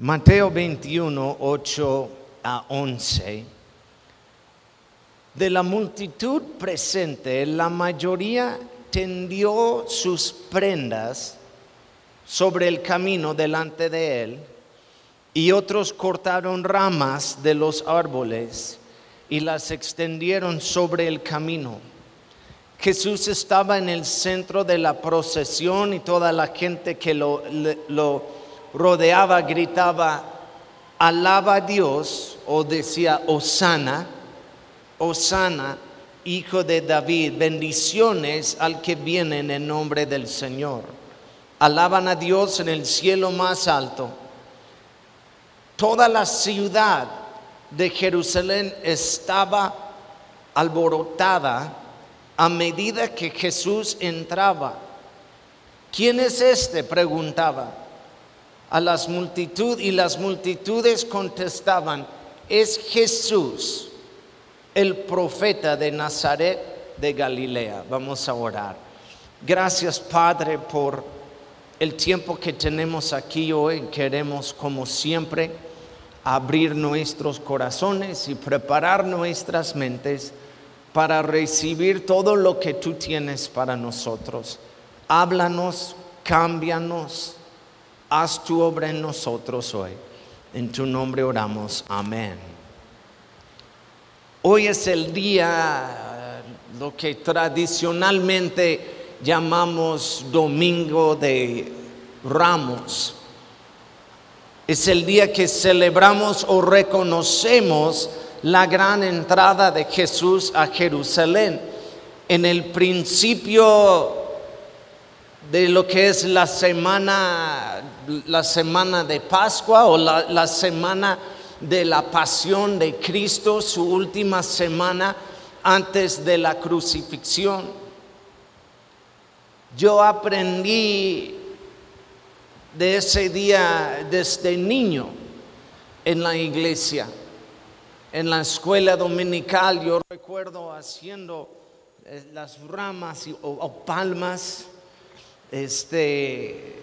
Mateo 21, 8 a 11. De la multitud presente, la mayoría tendió sus prendas sobre el camino delante de él y otros cortaron ramas de los árboles y las extendieron sobre el camino. Jesús estaba en el centro de la procesión y toda la gente que lo, lo rodeaba gritaba, alaba a Dios o decía, Osana, Osana, hijo de David, bendiciones al que viene en el nombre del Señor. Alaban a Dios en el cielo más alto. Toda la ciudad de Jerusalén estaba alborotada a medida que Jesús entraba. ¿Quién es este? preguntaba a las multitudes y las multitudes contestaban, es Jesús, el profeta de Nazaret de Galilea. Vamos a orar. Gracias Padre por el tiempo que tenemos aquí hoy. Queremos como siempre abrir nuestros corazones y preparar nuestras mentes para recibir todo lo que tú tienes para nosotros. Háblanos, cámbianos, haz tu obra en nosotros hoy. En tu nombre oramos. Amén. Hoy es el día, lo que tradicionalmente llamamos Domingo de Ramos. Es el día que celebramos o reconocemos la gran entrada de Jesús a Jerusalén. En el principio de lo que es la semana, la semana de Pascua o la, semana de la pasión de Cristo, su última semana antes de la crucifixión. Yo aprendí de ese día desde niño en la iglesia, en la escuela dominical. Yo recuerdo haciendo eh, las ramas o, o palmas, este,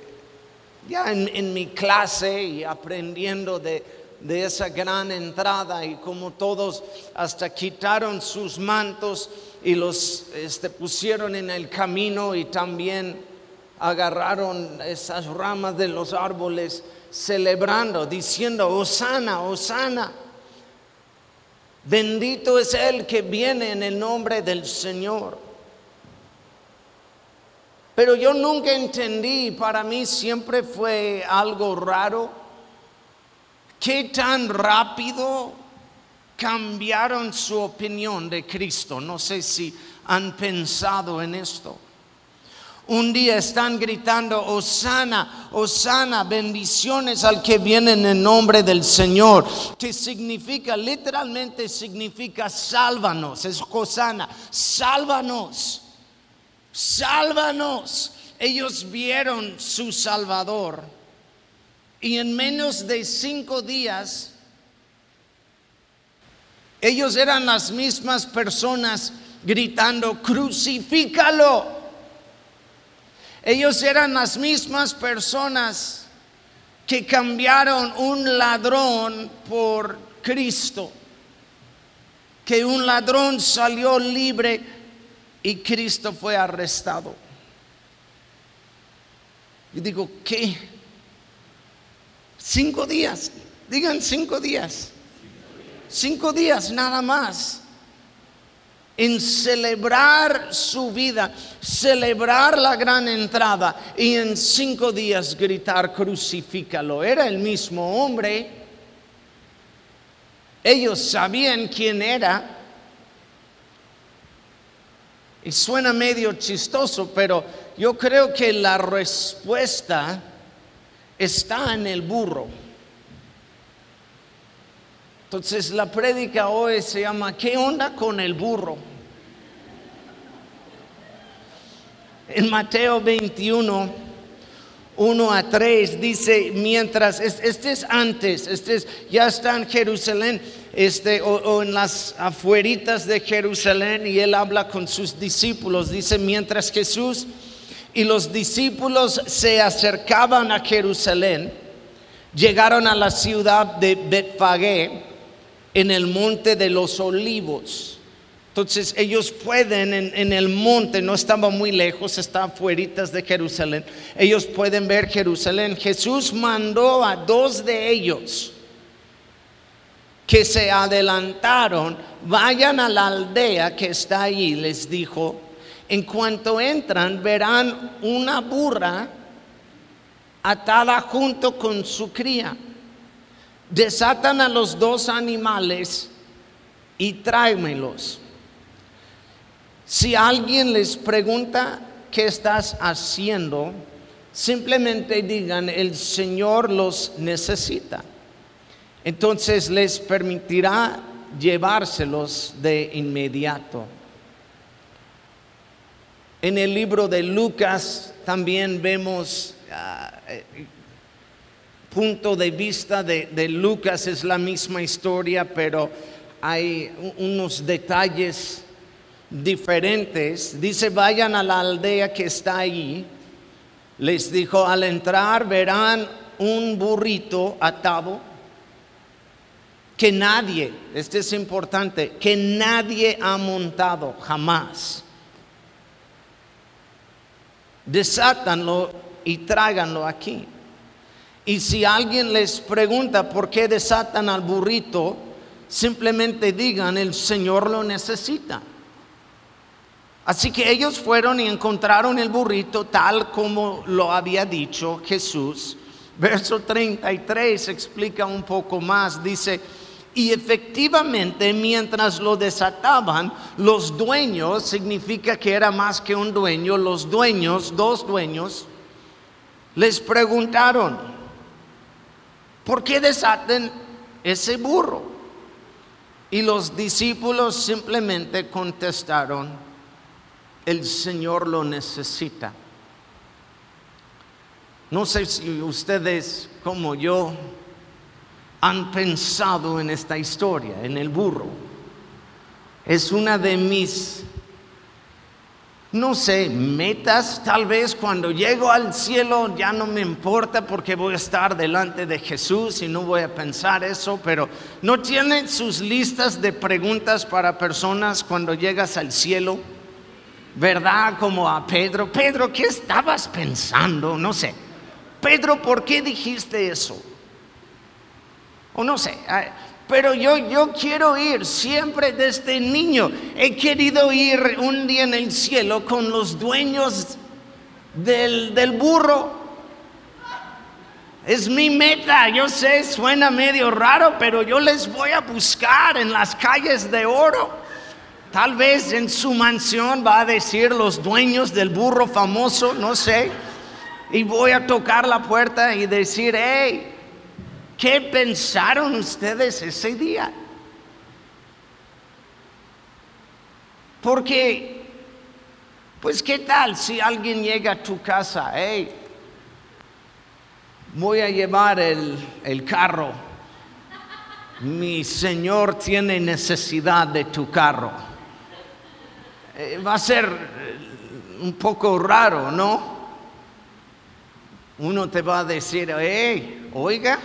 ya en, mi clase y aprendiendo de, de esa gran entrada y como todos hasta quitaron sus mantos y los este, pusieron en el camino y también agarraron esas ramas de los árboles celebrando, diciendo, Osana, Osana. Bendito es el que viene en el nombre del Señor. Pero yo nunca entendí, para mí siempre fue algo raro, qué tan rápido cambiaron su opinión de Cristo. No sé si han pensado en esto. Un día están gritando, Osana, Osana, bendiciones al que viene en el nombre del Señor, que significa, literalmente significa sálvanos, es Osana, sálvanos, sálvanos. Ellos vieron su Salvador y en menos de cinco días, ellos eran las mismas personas gritando, crucifícalo. Ellos eran las mismas personas que cambiaron un ladrón por Cristo. Que un ladrón salió libre y Cristo fue arrestado. Y digo, ¿qué? Cinco días. Digan cinco días. Cinco días nada más en celebrar su vida, celebrar la gran entrada y en cinco días gritar crucifícalo. Era el mismo hombre. Ellos sabían quién era. Y suena medio chistoso, pero yo creo que la respuesta está en el burro. Entonces la prédica hoy se llama ¿Qué onda con el burro? En Mateo 21, 1 a 3 dice, mientras, es- este es antes, este es, ya está en Jerusalén, este, o, en las afueritas de Jerusalén, y él habla con sus discípulos, dice, mientras Jesús y los discípulos se acercaban a Jerusalén, llegaron a la ciudad de Betfagé en el monte de los olivos. Entonces ellos pueden en, el monte, no estaba muy lejos, estaban fueritas de Jerusalén. Ellos pueden ver Jerusalén. Jesús mandó a dos de ellos que se adelantaron, vayan a la aldea que está ahí, les dijo. En cuanto entran, verán una burra atada junto con su cría. Desatan a los dos animales y tráemelos. Si alguien les pregunta qué estás haciendo, simplemente digan, el Señor los necesita. Entonces les permitirá llevárselos de inmediato. En el libro de Lucas también vemos, uh, punto de vista de, Lucas es la misma historia, pero hay unos detalles diferentes. Dice, vayan a la aldea que está ahí. Les dijo, al entrar verán un burrito atado que nadie, este es importante, que nadie ha montado jamás. Desátanlo y tráiganlo aquí. Y si alguien les pregunta por qué desatan al burrito, simplemente digan, el Señor lo necesita. Así que ellos fueron y encontraron el burrito tal como lo había dicho Jesús. Verso 33 explica un poco más. Dice, y efectivamente mientras lo desataban, los dueños, significa que era más que un dueño, los dueños, dos dueños, les preguntaron, ¿por qué desaten ese burro? Y los discípulos simplemente contestaron, el Señor lo necesita. No sé si ustedes como yo han pensado en esta historia, en el burro. Es una de mis, no sé, metas. Tal vez cuando llego al cielo ya no me importa porque voy a estar delante de Jesús y no voy a pensar eso, pero ¿no tienen sus listas de preguntas para personas cuando llegas al cielo? ¿verdad? Como a Pedro, Pedro, ¿qué estabas pensando? No sé. Pedro, ¿por qué dijiste eso? O no sé. Pero yo, yo quiero ir siempre desde niño. He querido ir un día en el cielo con los dueños del, del burro. Es mi meta, yo sé, suena medio raro, pero yo les voy a buscar en las calles de oro. Tal vez en su mansión va a decir los dueños del burro famoso, no sé. Y voy a tocar la puerta y decir, hey, ¿qué pensaron ustedes ese día? Porque, pues, ¿qué tal si alguien llega a tu casa? Hey, voy a llevar el, el carro. Mi Señor tiene necesidad de tu carro. Eh, va a ser eh, un poco raro, ¿no? Uno te va a decir, hey, oiga,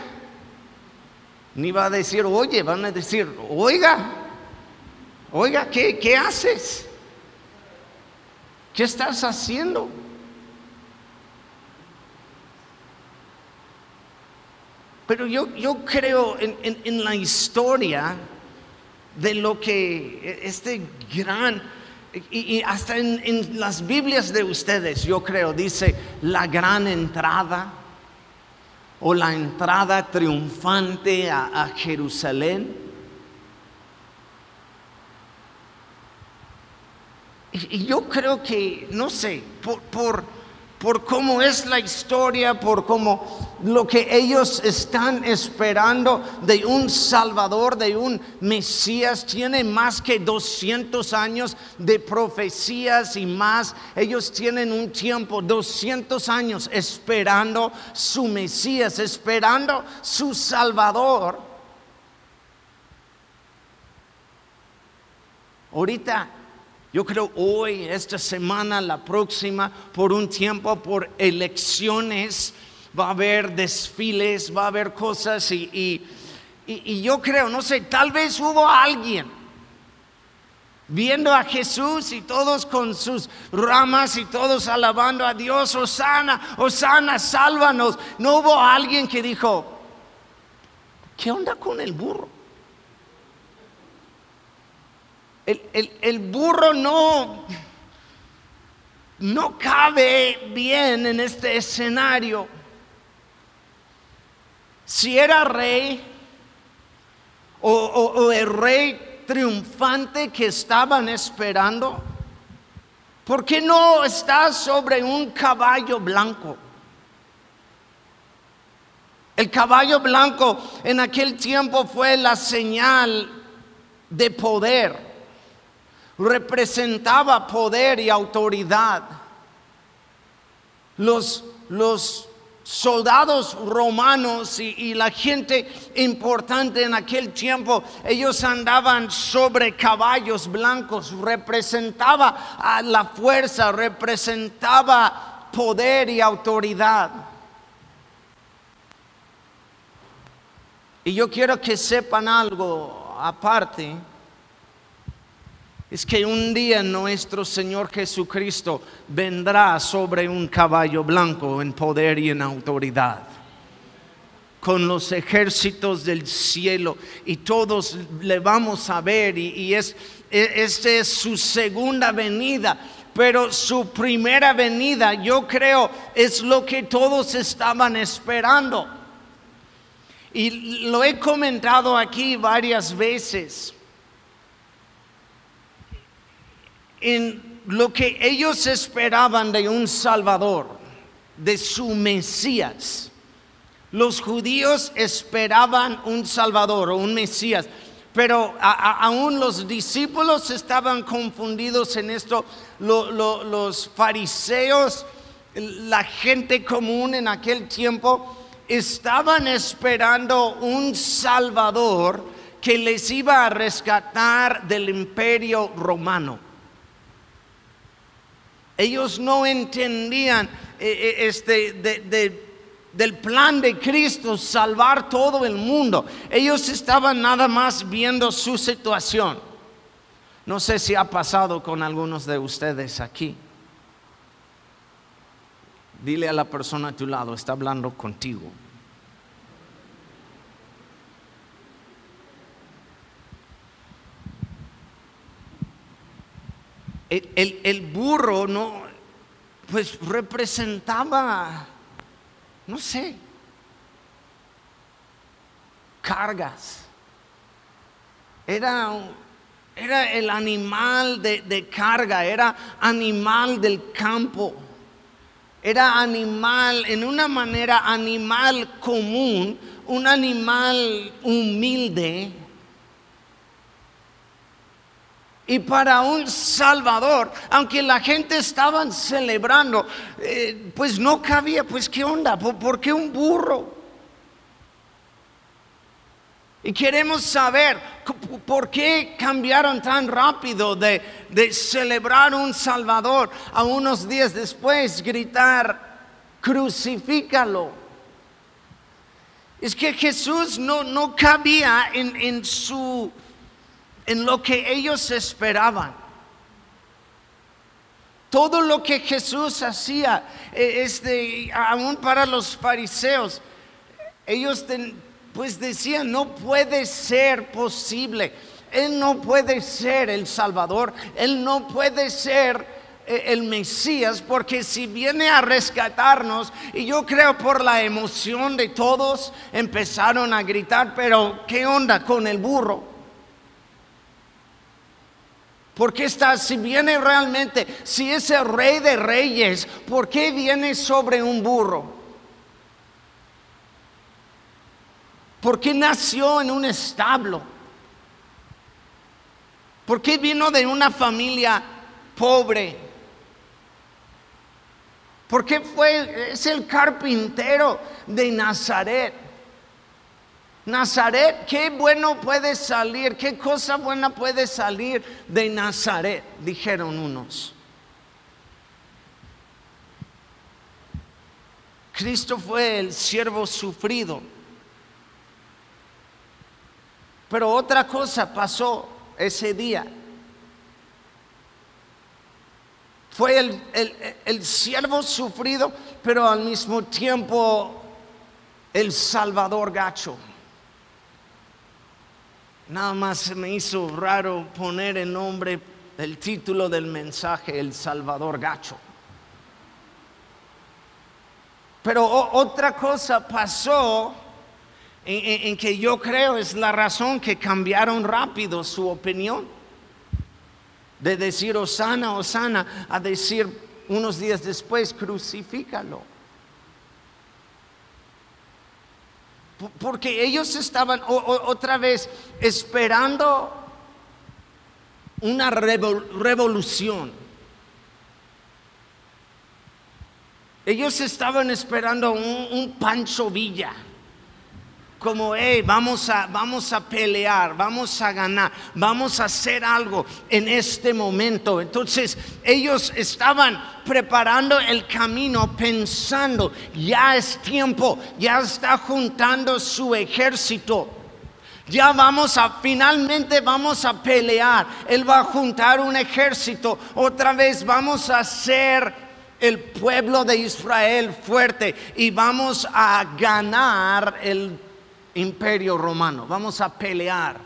ni va a decir, oye, van a decir, oiga, oiga, ¿qué, qué haces? ¿Qué estás haciendo? Pero yo, yo creo en, en la historia de lo que este gran y, hasta en, las Biblias de ustedes, yo creo, dice la gran entrada o la entrada triunfante a, Jerusalén. Y, yo creo que, no sé, por, por cómo es la historia, por cómo lo que ellos están esperando de un Salvador, de un Mesías, tiene más que 200 años de profecías y más. Ellos tienen un tiempo, 200 años esperando su Mesías, esperando su Salvador. Ahorita yo creo hoy, esta semana, la próxima, por un tiempo, por elecciones, va a haber desfiles, va a haber cosas y, y, y yo creo, no sé, tal vez hubo alguien viendo a Jesús y todos con sus ramas y todos alabando a Dios, Osana, Osana, sálvanos. No hubo alguien que dijo, ¿qué onda con el burro? El, burro no, no cabe bien en este escenario. Si era rey o, o el rey triunfante que estaban esperando? ¿Por qué no está sobre un caballo blanco? El caballo blanco en aquel tiempo fue la señal de poder. Representaba poder y autoridad. Los, los soldados romanos y, la gente importante en aquel tiempo, ellos andaban sobre caballos blancos, representaba a la fuerza, representaba poder y autoridad. Y yo quiero que sepan algo aparte es que un día nuestro Señor Jesucristo vendrá sobre un caballo blanco en poder y en autoridad con los ejércitos del cielo y todos le vamos a ver y, es, e, esta es su segunda venida. Pero su primera venida, yo creo, es lo que todos estaban esperando. Y lo he comentado aquí varias veces. En lo que ellos esperaban de un Salvador, de su Mesías. Los judíos esperaban un Salvador o un Mesías, pero aún los discípulos estaban confundidos en esto. los fariseos, la gente común en aquel tiempo, estaban esperando un Salvador que les iba a rescatar del imperio romano. Ellos no entendían eh, eh, este, del plan de Cristo salvar todo el mundo. Ellos estaban nada más viendo su situación. No sé si ha pasado con algunos de ustedes aquí. Dile a la persona a tu lado, está hablando contigo. El, burro no, pues representaba, no sé, cargas. Era, era el animal de, de, carga, era animal del campo, era animal, en una manera animal común, un animal humilde, y para un Salvador, aunque la gente estaban celebrando, eh, pues no cabía, pues qué onda, ¿por, qué un burro? Y queremos saber por qué cambiaron tan rápido de, de, celebrar un Salvador a unos días después gritar, crucifícalo. Es que Jesús no, no cabía en, en su en lo que ellos esperaban. Todo lo que Jesús hacía, este, aún para los fariseos, ellos pues decían, no puede ser posible. Él no puede ser el Salvador, Él no puede ser eh, el Mesías, porque si viene a rescatarnos, y yo creo por la emoción de todos, empezaron a gritar, pero ¿qué onda con el burro? Porque está, si viene realmente, si es el rey de reyes, ¿por qué viene sobre un burro? ¿Por qué nació en un establo? ¿Por qué vino de una familia pobre? ¿Por qué fue, es el carpintero de Nazaret? Nazaret, qué bueno puede salir, qué cosa buena puede salir de Nazaret, dijeron unos. Cristo fue el siervo sufrido. Pero otra cosa pasó ese día. Fue el, el, siervo sufrido, pero al mismo tiempo el salvador gacho. Nada más me hizo raro poner el nombre, el título del mensaje, el salvador gacho. Pero otra cosa pasó en, que yo creo es la razón que cambiaron rápido su opinión. De decir Osana, Osana, a decir unos días después, crucifícalo. Porque ellos estaban otra vez esperando una revolución. Ellos estaban esperando un, Pancho Villa. Como, hey, vamos a, vamos a pelear, vamos a ganar, vamos a hacer algo en este momento. Entonces ellos estaban preparando el camino pensando, ya es tiempo, ya está juntando su ejército. Ya vamos a, finalmente vamos a pelear. Él va a juntar un ejército. Otra vez vamos a hacer el pueblo de Israel fuerte y vamos a ganar el imperio romano, vamos a pelear.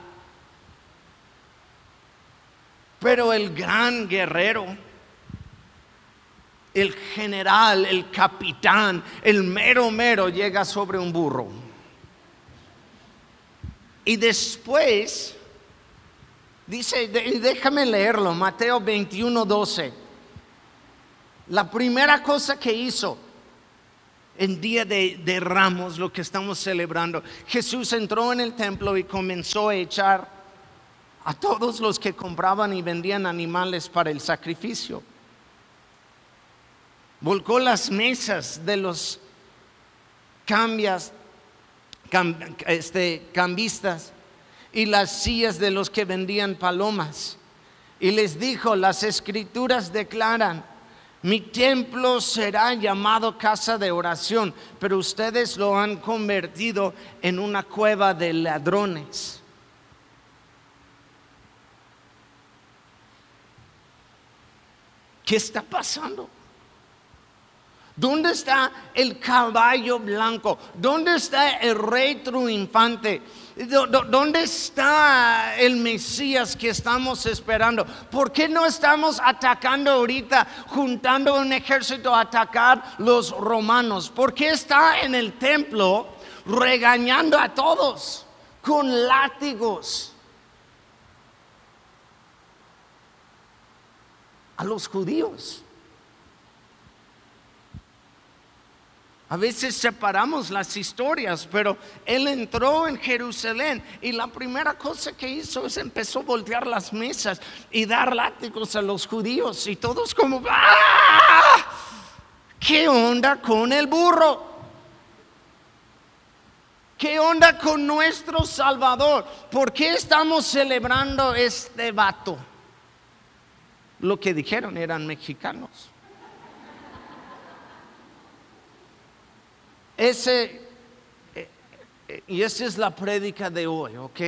Pero el gran guerrero, el general, el capitán, el mero mero llega sobre un burro. Y después, dice, déjame leerlo, Mateo 21, 12. La primera cosa que hizo en día de, ramos, lo que estamos celebrando, Jesús entró en el templo y comenzó a echar a todos los que compraban y vendían animales para el sacrificio. Volcó las mesas de los cambias, este, cambistas y las sillas de los que vendían palomas. Y les dijo, las escrituras declaran, mi templo será llamado casa de oración, pero ustedes lo han convertido en una cueva de ladrones. ¿Qué está pasando? ¿Dónde está el caballo blanco? ¿Dónde está el rey triunfante? ¿Dónde está el Mesías que estamos esperando? ¿Por qué no estamos atacando ahorita, juntando un ejército a atacar los romanos? ¿Por qué está en el templo regañando a todos con látigos? A los judíos. A veces separamos las historias, pero él entró en Jerusalén y la primera cosa que hizo es empezó a voltear las mesas y dar látigos a los judíos y todos como, ¡ah! ¿Qué onda con el burro? ¿Qué onda con nuestro Salvador? ¿Por qué estamos celebrando este vato? Lo que dijeron eran mexicanos. Ese, eh, eh, y esa es la prédica de hoy, ¿ok?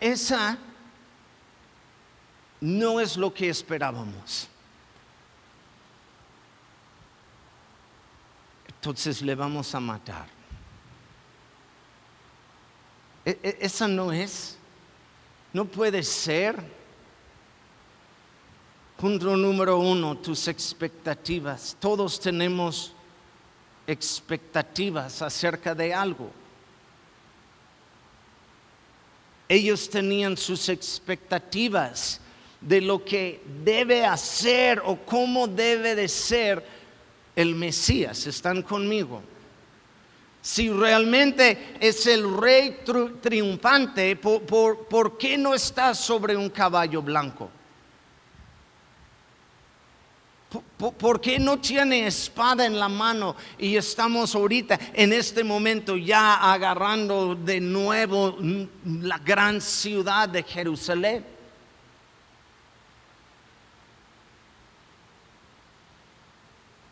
Esa no es lo que esperábamos. Entonces le vamos a matar. E, e, esa no es, no puede ser. Punto número uno, tus expectativas. Todos tenemos expectativas acerca de algo. Ellos tenían sus expectativas de lo que debe hacer o cómo debe de ser el Mesías. ¿Están conmigo? Si realmente es el rey triunfante, ¿por, por qué no está sobre un caballo blanco? ¿Por qué no tiene espada en la mano y estamos ahorita en este momento ya agarrando de nuevo la gran ciudad de Jerusalén?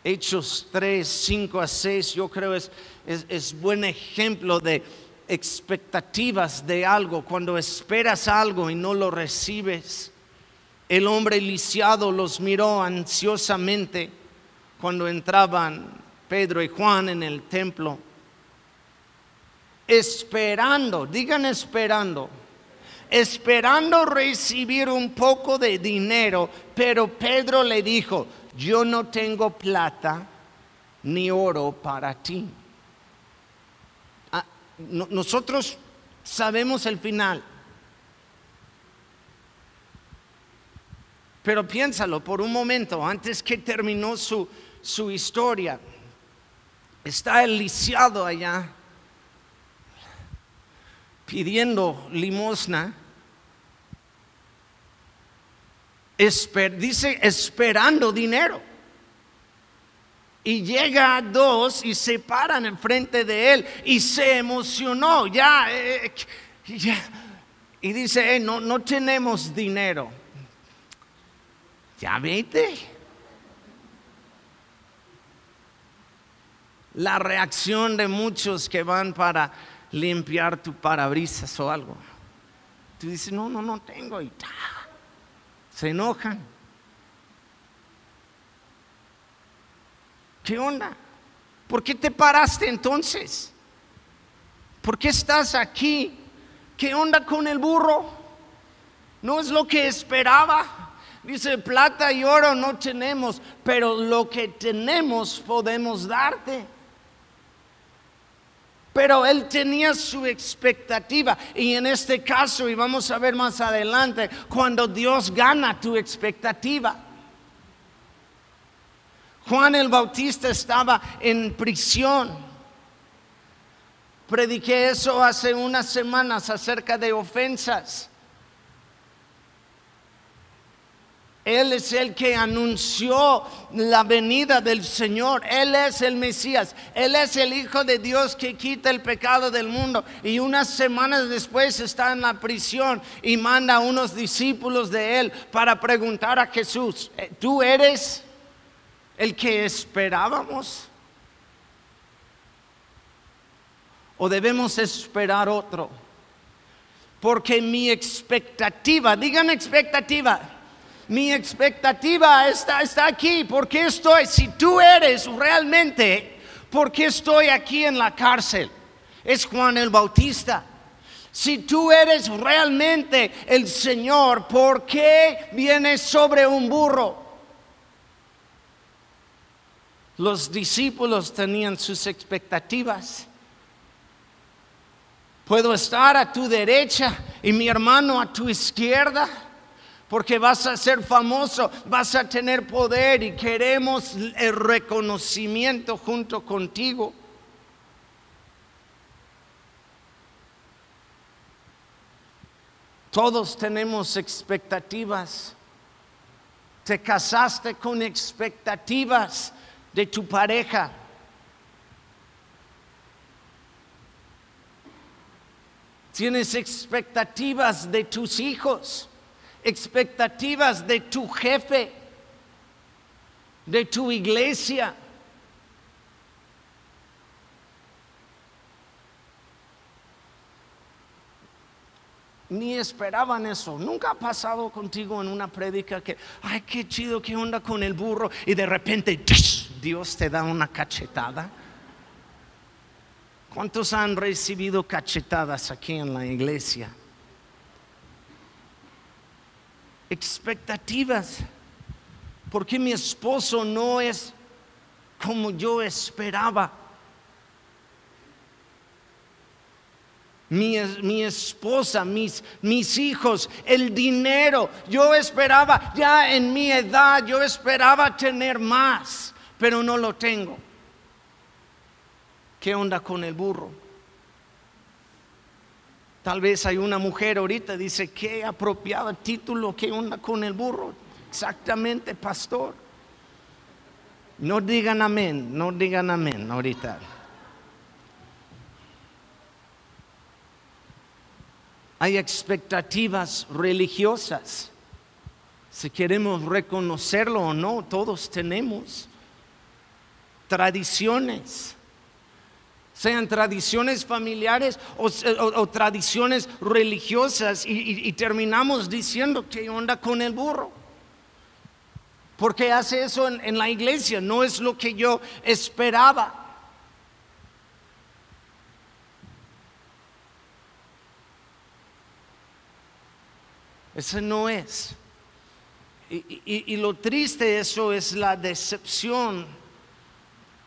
Hechos 3, 5 a 6, yo creo es, es, es buen ejemplo de expectativas de algo, cuando esperas algo y no lo recibes. El hombre lisiado los miró ansiosamente cuando entraban Pedro y Juan en el templo, esperando, digan esperando, esperando recibir un poco de dinero, pero Pedro le dijo, yo no tengo plata ni oro para ti. Ah, nosotros sabemos el final. Pero piénsalo por un momento, antes que terminó su, su historia, está el lisiado allá pidiendo limosna. dice esperando dinero. Y llega a dos y se paran enfrente de él y se emocionó. Ya, eh, ya. Y dice, eh, no, no tenemos dinero. Ya vete. La reacción de muchos que van para limpiar tu parabrisas o algo. Tú dices, no, no, no tengo. Y se enojan. ¿Qué onda? ¿Por qué te paraste entonces? ¿Por qué estás aquí? ¿Qué onda con el burro? No es lo que esperaba. Dice, plata y oro no tenemos, pero lo que tenemos podemos darte. Pero él tenía su expectativa. Y en este caso, y vamos a ver más adelante, cuando Dios gana tu expectativa. Juan el Bautista estaba en prisión. Prediqué eso hace unas semanas acerca de ofensas. Él es el que anunció la venida del Señor. Él es el Mesías. Él es el Hijo de Dios que quita el pecado del mundo. Y unas semanas después está en la prisión y manda a unos discípulos de Él para preguntar a Jesús, eh, ¿tú eres el que esperábamos? ¿O debemos esperar otro? Porque mi expectativa, digan expectativa mi expectativa está, está aquí. porque estoy? Si tú eres realmente, ¿por qué estoy aquí en la cárcel? Es Juan el Bautista. Si tú eres realmente el Señor, ¿por qué vienes sobre un burro? Los discípulos tenían sus expectativas. Puedo estar a tu derecha y mi hermano a tu izquierda porque vas a ser famoso, vas a tener poder y queremos el reconocimiento junto contigo. Todos tenemos expectativas. Te casaste con expectativas de tu pareja. Tienes expectativas de tus hijos expectativas de tu jefe, de tu iglesia. Ni esperaban eso. Nunca ha pasado contigo en una prédica que, ay, qué chido, qué onda con el burro. Y de repente, Dios te da una cachetada. ¿Cuántos han recibido cachetadas aquí en la iglesia? Expectativas. Porque mi esposo no es como yo esperaba. Mi, mi, esposa, mis, mis hijos, el dinero. Yo esperaba, ya en mi edad, yo esperaba tener más, pero no lo tengo. ¿Qué onda con el burro? Tal vez hay una mujer ahorita dice, qué apropiado título, qué onda con el burro. Exactamente, pastor. No digan amén, no digan amén ahorita. Hay expectativas religiosas. Si queremos reconocerlo o no, todos tenemos. tradiciones sean tradiciones familiares o, tradiciones religiosas, y, terminamos diciendo que onda con el burro. Porque hace eso en la iglesia, no es lo que yo esperaba. Ese no es. Y, y, lo triste de eso es la decepción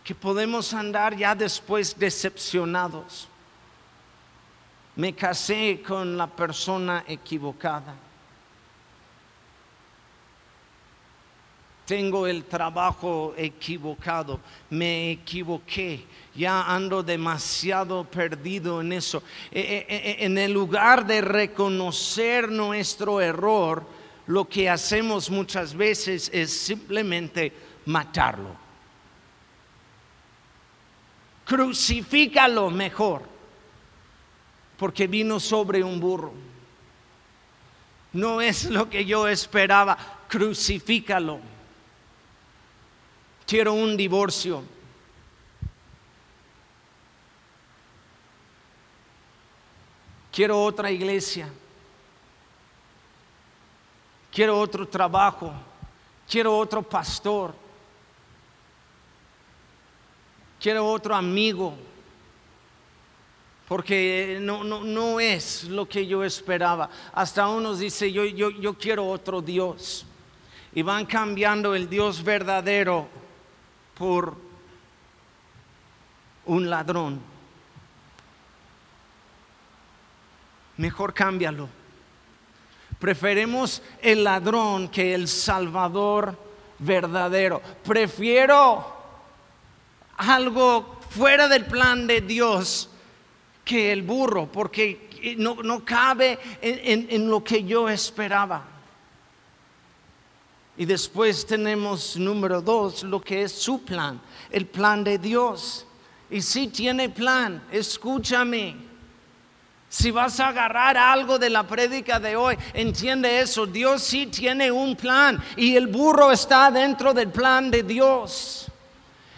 que podemos andar ya después decepcionados. Me casé con la persona equivocada. Tengo el trabajo equivocado, me equivoqué, ya ando demasiado perdido en eso. E, e, e, en el lugar de reconocer nuestro error, lo que hacemos muchas veces es simplemente matarlo crucifícalo mejor, porque vino sobre un burro. No es lo que yo esperaba, crucifícalo. Quiero un divorcio. Quiero otra iglesia. Quiero otro trabajo. Quiero otro pastor quiero otro amigo, porque no, no, no es lo que yo esperaba. Hasta uno dice, yo, yo, yo quiero otro Dios. Y van cambiando el Dios verdadero por un ladrón. Mejor cámbialo. Preferemos el ladrón que el Salvador verdadero. Prefiero algo fuera del plan de Dios que el burro, porque no, cabe en, lo que yo esperaba. Y después tenemos número dos, lo que es su plan, el plan de Dios. Y si tiene plan, escúchame. Si vas a agarrar algo de la prédica de hoy, entiende eso. Dios sí tiene un plan y el burro está dentro del plan de Dios.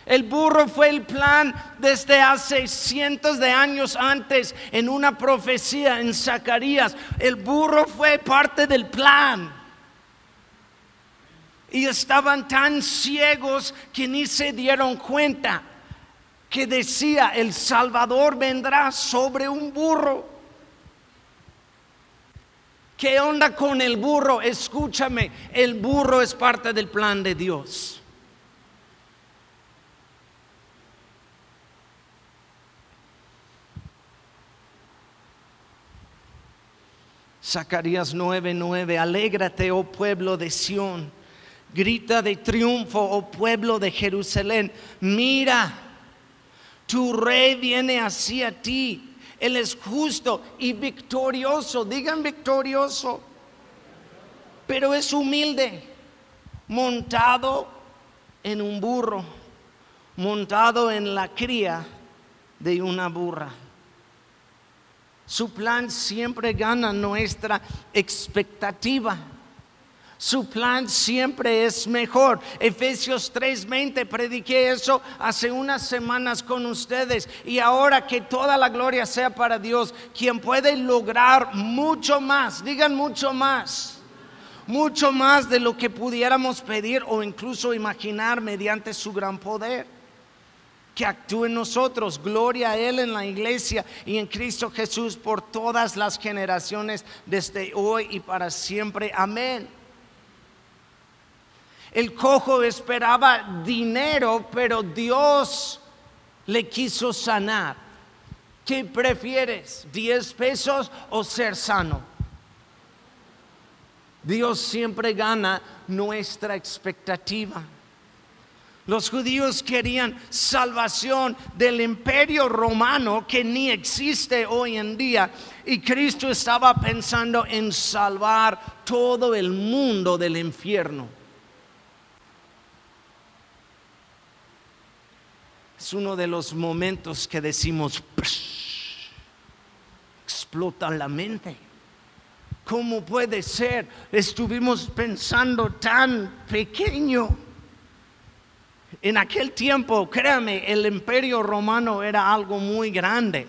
El burro fue el plan desde hace cientos de años antes en una profecía en Zacarías. El burro fue parte del plan. Y estaban tan ciegos que ni se dieron cuenta que decía, el Salvador vendrá sobre un burro. ¿Qué onda con el burro? Escúchame, el burro es parte del plan de Dios. Zacarías 9:9, alégrate, oh pueblo de Sión, grita de triunfo, oh pueblo de Jerusalén, mira, tu rey viene hacia ti, él es justo y victorioso, digan victorioso, pero es humilde, montado en un burro, montado en la cría de una burra. Su plan siempre gana nuestra expectativa. Su plan siempre es mejor. Efesios 3:20, prediqué eso hace unas semanas con ustedes. Y ahora que toda la gloria sea para Dios, quien puede lograr mucho más, digan mucho más, mucho más de lo que pudiéramos pedir o incluso imaginar mediante su gran poder que actúe en nosotros. Gloria a Él en la iglesia y en Cristo Jesús por todas las generaciones desde hoy y para siempre. Amén. El cojo esperaba dinero, pero Dios le quiso sanar. ¿Qué prefieres? ¿10 pesos o ser sano? Dios siempre gana nuestra expectativa. Los judíos querían salvación del imperio romano que ni existe hoy en día. Y Cristo estaba pensando en salvar todo el mundo del infierno. Es uno de los momentos que decimos, explota la mente. ¿Cómo puede ser? Estuvimos pensando tan pequeño En aquel tiempo, créame, el imperio romano era algo muy grande,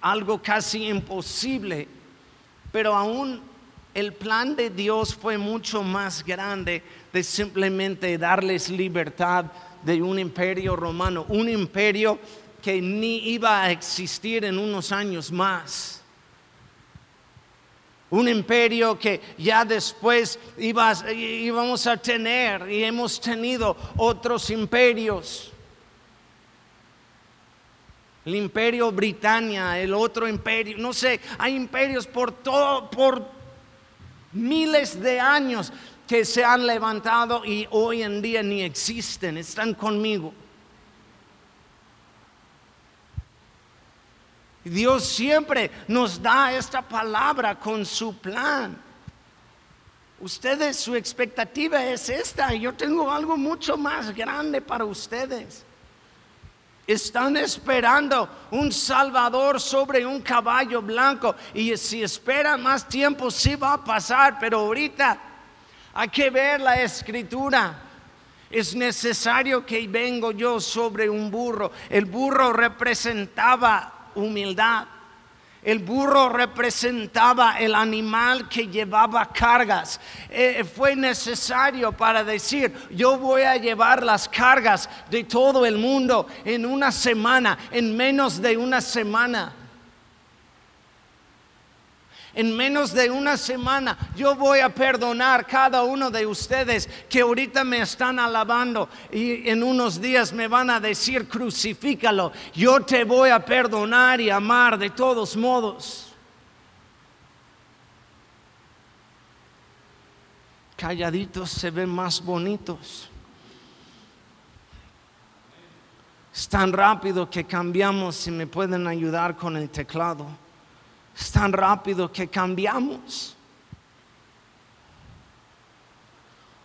algo casi imposible, pero aún el plan de Dios fue mucho más grande de simplemente darles libertad de un imperio romano, un imperio que ni iba a existir en unos años más. Un imperio que ya después íbamos a tener y hemos tenido otros imperios. El imperio Britannia, el otro imperio, no sé, hay imperios por todo, por miles de años que se han levantado y hoy en día ni existen, están conmigo. Dios siempre nos da esta palabra con su plan. Ustedes, su expectativa es esta. Yo tengo algo mucho más grande para ustedes. Están esperando un Salvador sobre un caballo blanco. Y si esperan más tiempo, sí va a pasar. Pero ahorita hay que ver la escritura. Es necesario que vengo yo sobre un burro. El burro representaba humildad. El burro representaba el animal que llevaba cargas. Eh, fue necesario para decir, yo voy a llevar las cargas de todo el mundo en una semana, en menos de una semana en menos de una semana yo voy a perdonar cada uno de ustedes que ahorita me están alabando y en unos días me van a decir crucifícalo. Yo te voy a perdonar y amar de todos modos. Calladitos se ven más bonitos. Es tan rápido que cambiamos si me pueden ayudar con el teclado. Es tan rápido que cambiamos.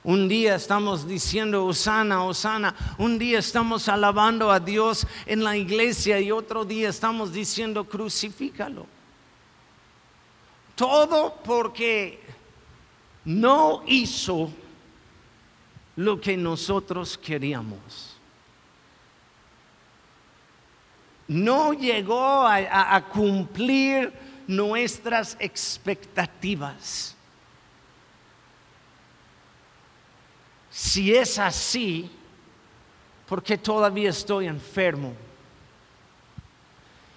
Un día estamos diciendo Osana, Osana. Un día estamos alabando a Dios en la iglesia y otro día estamos diciendo crucifícalo. Todo porque no hizo lo que nosotros queríamos. No llegó a, a cumplir nuestras expectativas. Si es así, ¿por qué todavía estoy enfermo?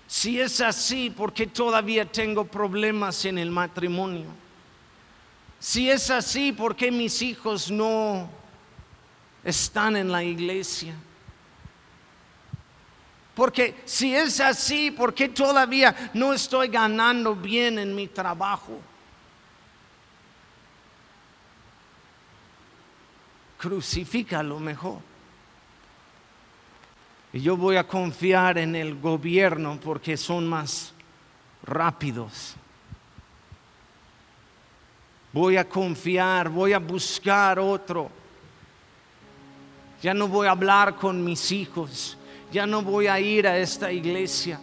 Si es así, ¿por qué todavía tengo problemas en el matrimonio? Si es así, ¿por qué mis hijos no están en la iglesia? Porque si es así, ¿por qué todavía no estoy ganando bien en mi trabajo? Crucifícalo mejor. Y yo voy a confiar en el gobierno porque son más rápidos. Voy a confiar, voy a buscar otro. Ya no voy a hablar con mis hijos ya no voy a ir a esta iglesia.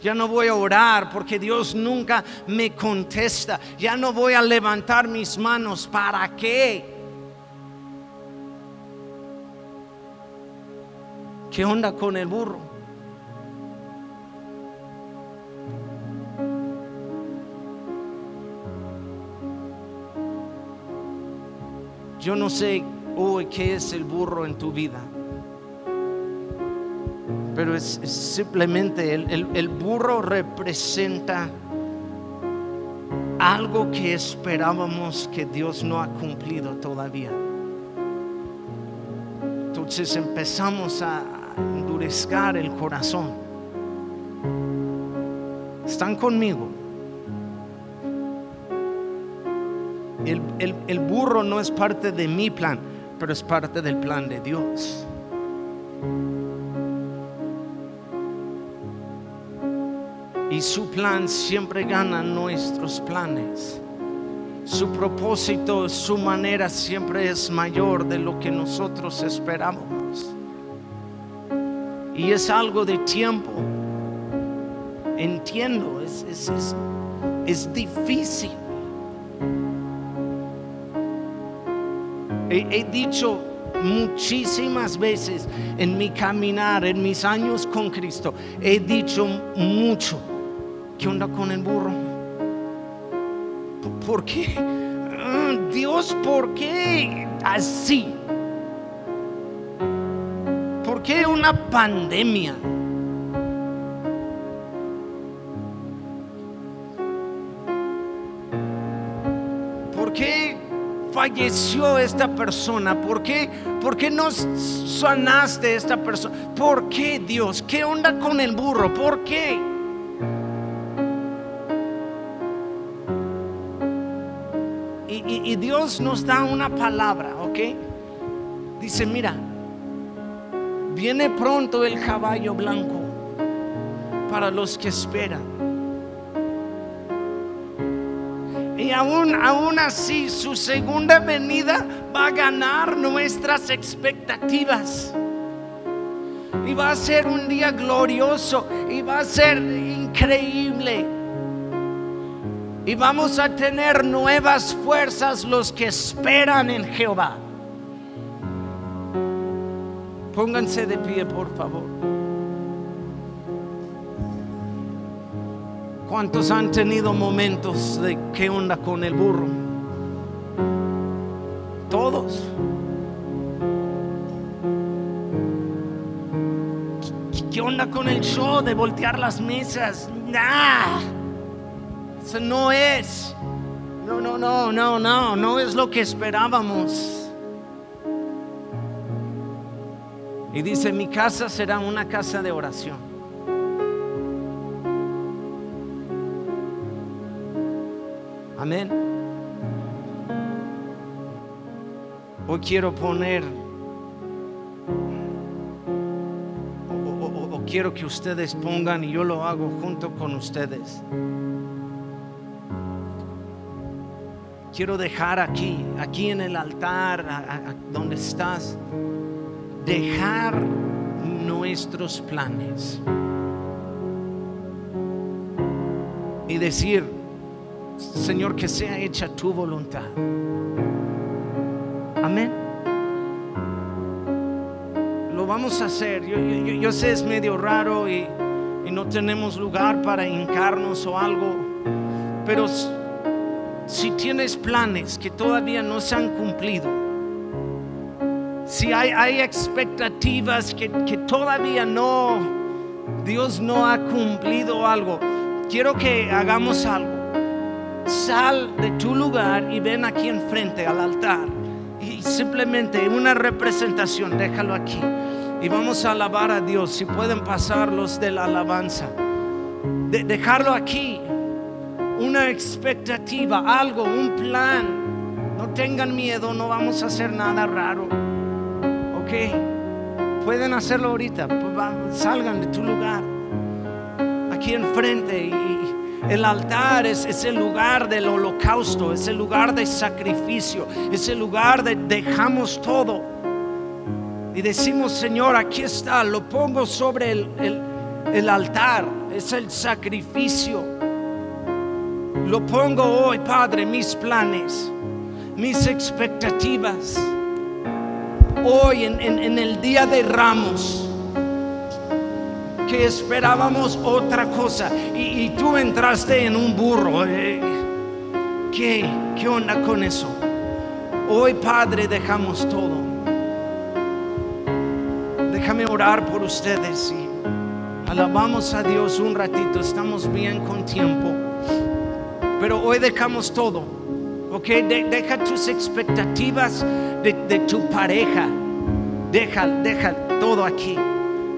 Ya no voy a orar porque Dios nunca me contesta. Ya no voy a levantar mis manos. ¿Para qué? ¿Qué onda con el burro? Yo no sé hoy qué es el burro en tu vida. Pero es, simplemente el, el burro representa algo que esperábamos que Dios no ha cumplido todavía. Entonces empezamos a endurezcar el corazón. ¿Están conmigo? El, el, el, burro no es parte de mi plan pero es parte del plan de Dios. Y su plan siempre gana nuestros planes. Su propósito, su manera siempre es mayor de lo que nosotros esperamos. Y es algo de tiempo. Entiendo, es, es, es, es difícil He, dicho muchísimas veces en mi caminar, en mis años con Cristo, he dicho mucho. ¿Qué onda con el burro? ¿Por qué? Ah, Dios, ¿por qué así? ¿Por qué una pandemia? Falleció esta persona? ¿Por qué, ¿Por qué no sanaste esta persona? ¿Por qué Dios? ¿Qué onda con el burro? ¿Por qué? Y, y Dios nos da una palabra, ¿ok? Dice, mira, viene pronto el caballo blanco para los que esperan. Y aún, aún así su segunda venida va a ganar nuestras expectativas. Y va a ser un día glorioso y va a ser increíble. Y vamos a tener nuevas fuerzas los que esperan en Jehová. Pónganse de pie, por favor. ¿Cuántos han tenido momentos de qué onda con el burro? Todos. ¿Qué onda con el show de voltear las mesas? Nah. Eso no es. No, no, no, no, no, no es lo que esperábamos. Y dice, mi casa será una casa de oración. Amén. Hoy quiero poner, o, quiero que ustedes pongan, y yo lo hago junto con ustedes. Quiero dejar aquí, aquí en el altar, donde estás, dejar nuestros planes y decir, Señor, que sea hecha tu voluntad. Amén. Lo vamos a hacer. Yo, sé es medio raro y, no tenemos lugar para hincarnos o algo, pero si tienes planes que todavía no se han cumplido, si hay, expectativas que todavía no, Dios no ha cumplido algo, quiero que hagamos algo. Sal de tu lugar y ven aquí enfrente al altar. Y simplemente una representación, déjalo aquí. Y vamos a alabar a Dios. Si pueden pasar los de la alabanza. De- dejarlo aquí. Una expectativa, algo, un plan. No tengan miedo, no vamos a hacer nada raro. Ok. Pueden hacerlo ahorita. Pues Salgan de tu lugar. Aquí enfrente. Y el altar es, el lugar del holocausto. Es el lugar de sacrificio. Es el lugar de dejamos todo. Y decimos, Señor, aquí está. Lo pongo sobre el, el- altar. Es el sacrificio. Lo pongo hoy, Padre, mis planes, mis expectativas. Hoy en- en el día de ramos, que esperábamos otra cosa y, tú entraste en un burro. eh. ¿Qué? ¿Qué onda con eso? Hoy, Padre, dejamos todo. Déjame orar por ustedes alabamos a Dios un ratito. Estamos bien con tiempo. Pero hoy dejamos todo. Ok, De- deja tus expectativas de, de tu pareja. Deja, deja todo aquí.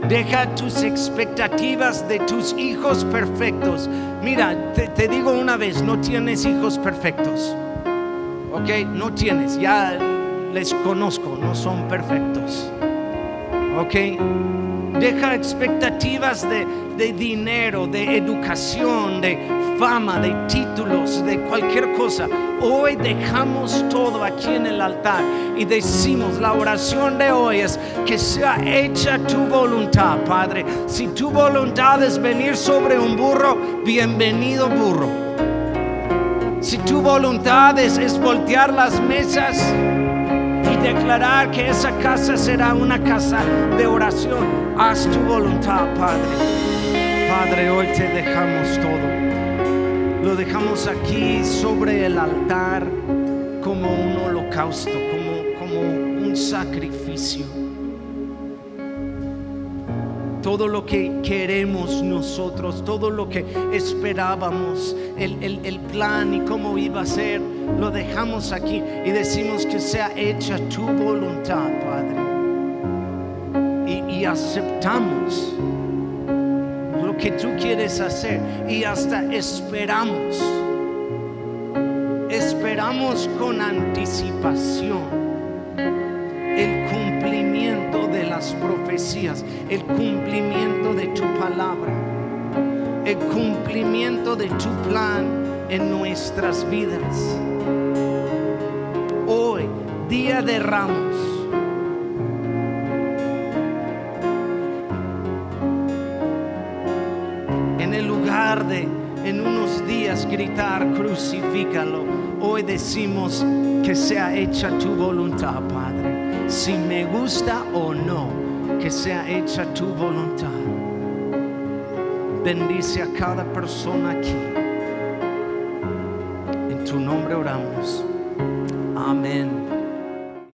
Deja tus expectativas de tus hijos perfectos. Mira, te, digo una vez, no tienes hijos perfectos. Ok, no tienes. Ya les conozco, no son perfectos. Ok. Deja expectativas de, de dinero, de educación, de fama, de títulos, de cualquier cosa. Hoy dejamos todo aquí en el altar y decimos, la oración de hoy es que sea hecha tu voluntad, Padre. Si tu voluntad es venir sobre un burro, bienvenido burro. Si tu voluntad es, es voltear las mesas y declarar que esa casa será una casa de oración. Haz tu voluntad, Padre. Padre, hoy te dejamos todo. Lo dejamos aquí sobre el altar como un holocausto, como, como un sacrificio todo lo que queremos nosotros, todo lo que esperábamos, el, plan y cómo iba a ser, lo dejamos aquí y decimos que sea hecha tu voluntad, Padre. Y, y aceptamos que tú quieres hacer y hasta esperamos. Esperamos con anticipación el cumplimiento de las profecías, el cumplimiento de tu palabra, el cumplimiento de tu plan en nuestras vidas. Hoy, día de ramos, crucifícalo, hoy decimos que sea hecha tu voluntad, Padre si me gusta o no, que sea hecha tu voluntad. Bendice a cada persona aquí. En tu nombre oramos. Amén.